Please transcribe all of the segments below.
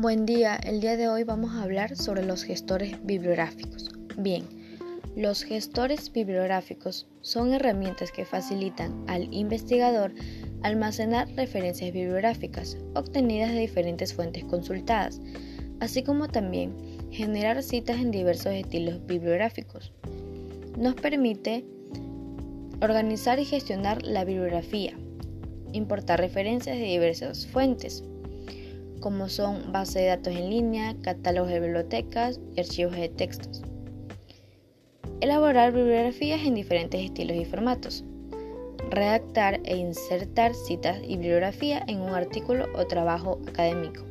Buen día, el día de hoy vamos a hablar sobre los gestores bibliográficos. Bien, los gestores bibliográficos son herramientas que facilitan al investigador almacenar referencias bibliográficas obtenidas de diferentes fuentes consultadas, así como también generar citas en diversos estilos bibliográficos. Nos permite organizar y gestionar la bibliografía, importar referencias de diversas fuentes, como son bases de datos en línea, catálogos de bibliotecas y archivos de textos. Elaborar bibliografías en diferentes estilos y formatos. Redactar e insertar citas y bibliografía en un artículo o trabajo académico.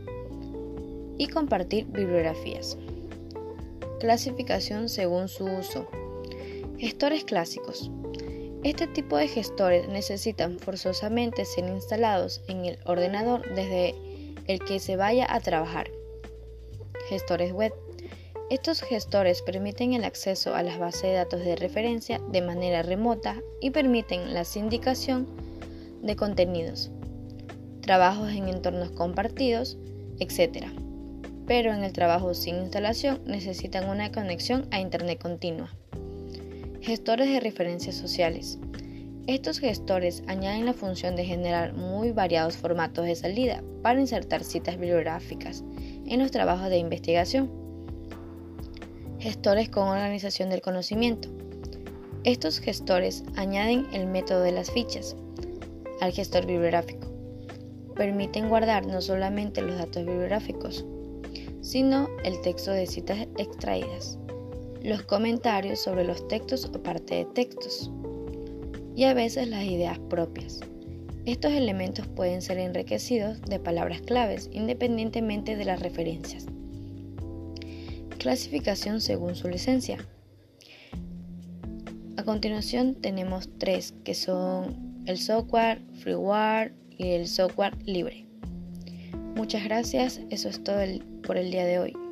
Y compartir bibliografías. Clasificación según su uso. Gestores clásicos. Este tipo de gestores necesitan forzosamente ser instalados en el ordenador desde el que se vaya a trabajar. Gestores web. Estos gestores permiten el acceso a las bases de datos de referencia de manera remota y permiten la sindicación de contenidos, trabajos en entornos compartidos, etc. Pero en el trabajo sin instalación necesitan una conexión a Internet continua. Gestores de referencias sociales. Estos gestores añaden la función de generar muy variados formatos de salida para insertar citas bibliográficas en los trabajos de investigación. Gestores con organización del conocimiento. Estos gestores añaden el método de las fichas al gestor bibliográfico. Permiten guardar no solamente los datos bibliográficos, sino el texto de citas extraídas, los comentarios sobre los textos o parte de textos y a veces las ideas propias. Estos elementos pueden ser enriquecidos de palabras claves independientemente de las referencias. Clasificación según su licencia. A continuación tenemos tres que son el software, freeware y el software libre. Muchas gracias, eso es todo por el día de hoy.